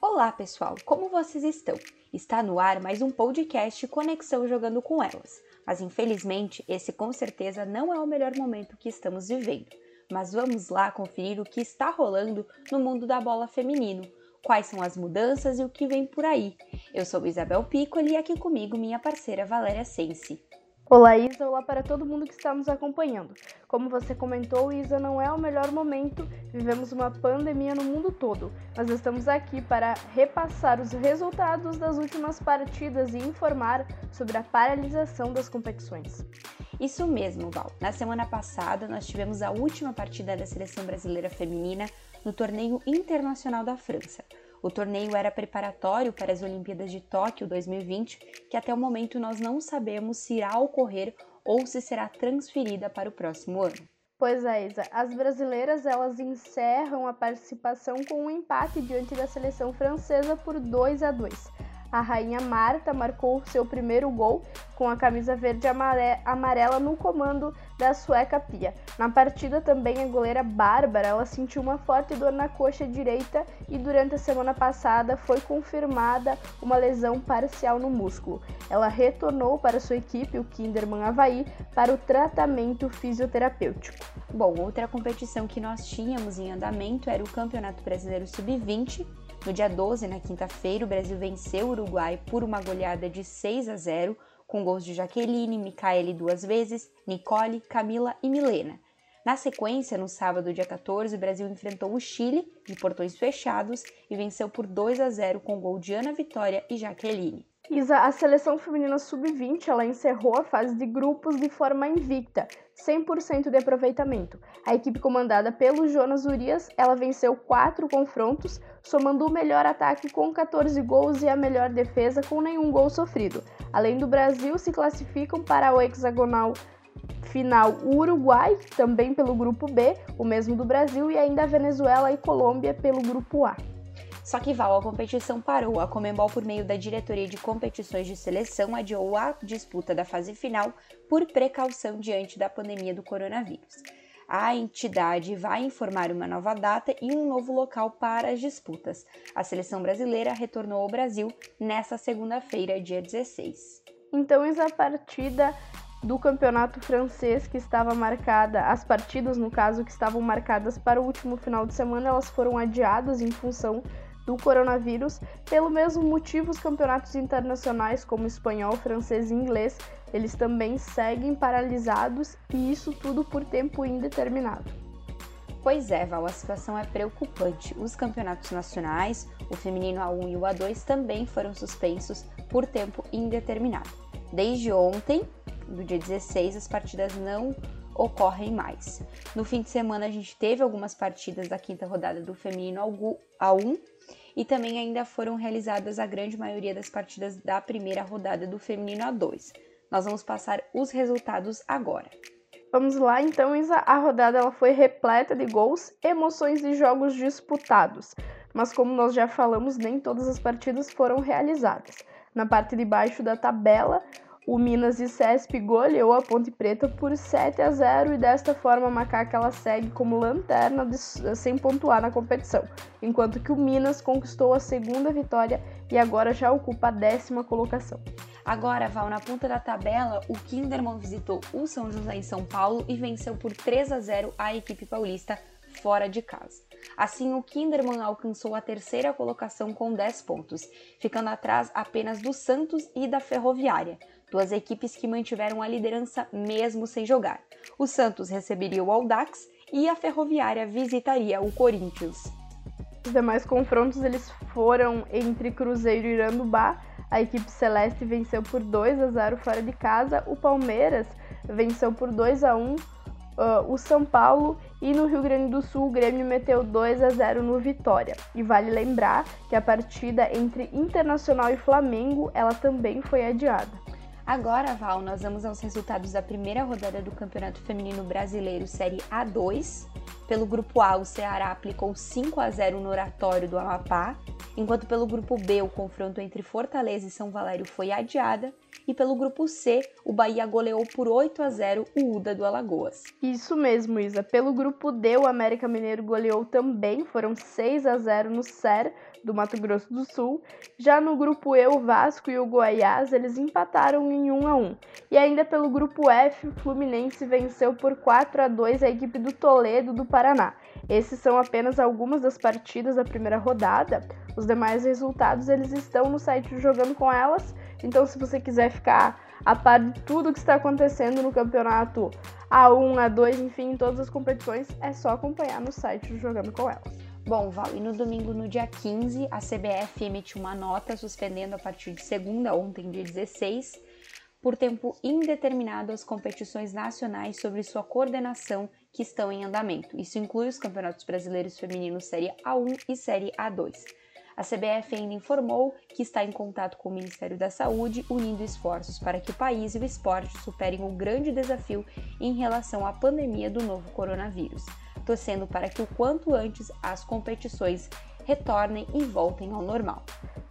Olá, pessoal! Como vocês estão? Está no ar mais um podcast Conexão Jogando com Elas. Mas infelizmente, esse com certeza não é o melhor momento que estamos vivendo. Mas vamos lá conferir o que está rolando no mundo da bola feminino, quais são as mudanças e o que vem por aí. Eu sou Isabel Piccoli e aqui comigo minha parceira Valéria Sensi. Olá, Isa. Olá para todo mundo que está nos acompanhando. Como você comentou, Isa, não é o melhor momento. Vivemos uma pandemia no mundo todo, mas estamos aqui para repassar os resultados das últimas partidas e informar sobre a paralisação das competições. Isso mesmo, Val. Na semana passada, nós tivemos a última partida da seleção brasileira feminina no torneio internacional da França. O torneio era preparatório para as Olimpíadas de Tóquio 2020, que até o momento nós não sabemos se irá ocorrer ou se será transferida para o próximo ano. Pois é, Isa. As brasileiras elas encerram a participação com um empate diante da seleção francesa por 2 a 2. A rainha Marta marcou seu primeiro gol com a camisa verde amarela no comando da sueca Pia. Na partida também a goleira Bárbara, ela sentiu uma forte dor na coxa direita e durante a semana passada foi confirmada uma lesão parcial no músculo. Ela retornou para sua equipe, o Kinderman Havaí, para o tratamento fisioterapêutico. Bom, outra competição que nós tínhamos em andamento era o Campeonato Brasileiro Sub-20, no dia 12, na quinta-feira, o Brasil venceu o Uruguai por uma goleada de 6 a 0, com gols de Jaqueline, Micaele duas vezes, Nicole, Camila e Milena. Na sequência, no sábado, dia 14, o Brasil enfrentou o Chile, de portões fechados, e venceu por 2 a 0 com gol de Ana Vitória e Jaqueline. Isa, a seleção feminina sub-20 ela encerrou a fase de grupos de forma invicta, 100% de aproveitamento. A equipe comandada pelo Jonas Urias, ela venceu quatro confrontos, somando o melhor ataque com 14 gols e a melhor defesa com nenhum gol sofrido. Além do Brasil, se classificam para o hexagonal final Uruguai, também pelo grupo B, o mesmo do Brasil, e ainda a Venezuela e Colômbia pelo grupo A. Só que Val, a competição parou. A Comembol, por meio da Diretoria de Competições de Seleção, adiou a disputa da fase final por precaução diante da pandemia do coronavírus. A entidade vai informar uma nova data e um novo local para as disputas. A seleção brasileira retornou ao Brasil nesta segunda-feira, dia 16. Então, essa partida do campeonato francês que estava marcada, as partidas no caso que estavam marcadas para o último final de semana, elas foram adiadas em função do coronavírus. Pelo mesmo motivo, os campeonatos internacionais, como espanhol, francês e inglês, eles também seguem paralisados e isso tudo por tempo indeterminado. Pois é, Val, a situação é preocupante. Os campeonatos nacionais, o feminino A1 e o A2, também foram suspensos por tempo indeterminado. Desde ontem, do dia 16, as partidas não ocorrem mais. No fim de semana, a gente teve algumas partidas da quinta rodada do feminino A1 e também ainda foram realizadas a grande maioria das partidas da primeira rodada do feminino A2. Nós vamos passar os resultados agora. Vamos lá, então, Isa. A rodada ela foi repleta de gols, emoções e jogos disputados. Mas como nós já falamos, nem todas as partidas foram realizadas. Na parte de baixo da tabela, o Minas e Cesp goleou a Ponte Preta por 7 a 0 e desta forma a Macaca ela segue como lanterna de, sem pontuar na competição, enquanto que o Minas conquistou a segunda vitória e agora já ocupa a décima colocação. Agora, Val, na ponta da tabela, o Kinderman visitou o São José em São Paulo e venceu por 3 a 0 a equipe paulista fora de casa. Assim, o Kinderman alcançou a terceira colocação com 10 pontos, ficando atrás apenas do Santos e da Ferroviária, duas equipes que mantiveram a liderança mesmo sem jogar. O Santos receberia o Audax e a Ferroviária visitaria o Corinthians. Os demais confrontos eles foram entre Cruzeiro e Irandubá. A equipe celeste venceu por 2 a 0 fora de casa. O Palmeiras venceu por 2 a 1 uh, o São Paulo e no Rio Grande do Sul o Grêmio meteu 2 a 0 no Vitória. E vale lembrar que a partida entre Internacional e Flamengo ela também foi adiada. Agora, Val, nós vamos aos resultados da primeira rodada do Campeonato Feminino Brasileiro Série A2, Pelo grupo A, o Ceará aplicou 5 a 0 no oratório do Amapá, enquanto pelo grupo B, o confronto entre Fortaleza e São Valério foi adiada, e pelo grupo C, o Bahia goleou por 8 a 0 o Uda do Alagoas. Isso mesmo, Isa. Pelo grupo D, o América Mineiro goleou também, foram 6 a 0 no SER do Mato Grosso do Sul. Já no grupo E, o Vasco e o Goiás, eles empataram em 1 a 1. E ainda pelo grupo F, o Fluminense venceu por 4 a 2 a equipe do Toledo do Paraná. Esses são apenas algumas das partidas da primeira rodada. Os demais resultados eles estão no site do Jogando com Elas. Então, se você quiser ficar a par de tudo que está acontecendo no campeonato A1, A2, enfim, em todas as competições, é só acompanhar no site do Jogando com Elas. Bom, Val, e no domingo, no dia 15, a CBF emitiu uma nota suspendendo a partir de segunda, ontem, dia 16, por tempo indeterminado as competições nacionais sobre sua coordenação que estão em andamento. Isso inclui os campeonatos brasileiros femininos Série A1 e Série A2. A CBF ainda informou que está em contato com o Ministério da Saúde, unindo esforços para que o país e o esporte superem o grande desafio em relação à pandemia do novo coronavírus, torcendo para que o quanto antes as competições retornem e voltem ao normal.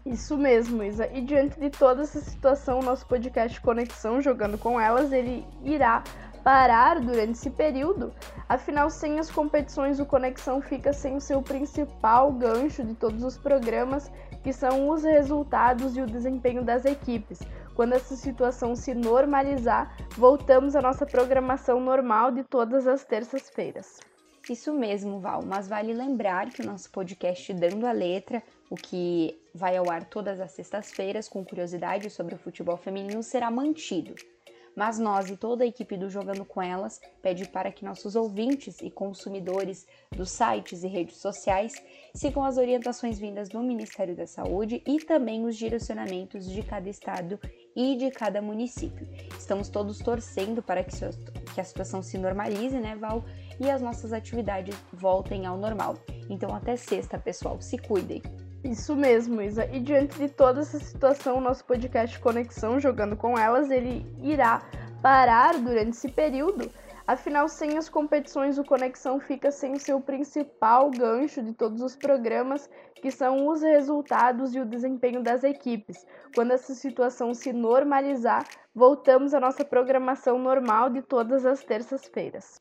Isso mesmo, Isa. E diante de toda essa situação, o nosso podcast Conexão Jogando com Elas, ele irá parar durante esse período. Afinal, sem as competições, o Conexão fica sem o seu principal gancho de todos os programas, que são os resultados e o desempenho das equipes. Quando essa situação se normalizar, voltamos à nossa programação normal de todas as terças-feiras. Isso mesmo, Val, mas vale lembrar que o nosso podcast Dando a Letra, o que vai ao ar todas as sextas-feiras com curiosidades sobre o futebol feminino, será mantido. Mas nós e toda a equipe do Jogando com Elas pede para que nossos ouvintes e consumidores dos sites e redes sociais sigam as orientações vindas do Ministério da Saúde e também os direcionamentos de cada estado e de cada município. Estamos todos torcendo para que, que a situação se normalize, né, Val? E as nossas atividades voltem ao normal. Então, até sexta, pessoal. Se cuidem. Isso mesmo, Isa. E diante de toda essa situação, o nosso podcast Conexão Jogando com Elas, ele irá parar durante esse período. Afinal, sem as competições, o Conexão fica sem o seu principal gancho de todos os programas, que são os resultados e o desempenho das equipes. Quando essa situação se normalizar, voltamos à nossa programação normal de todas as terças-feiras.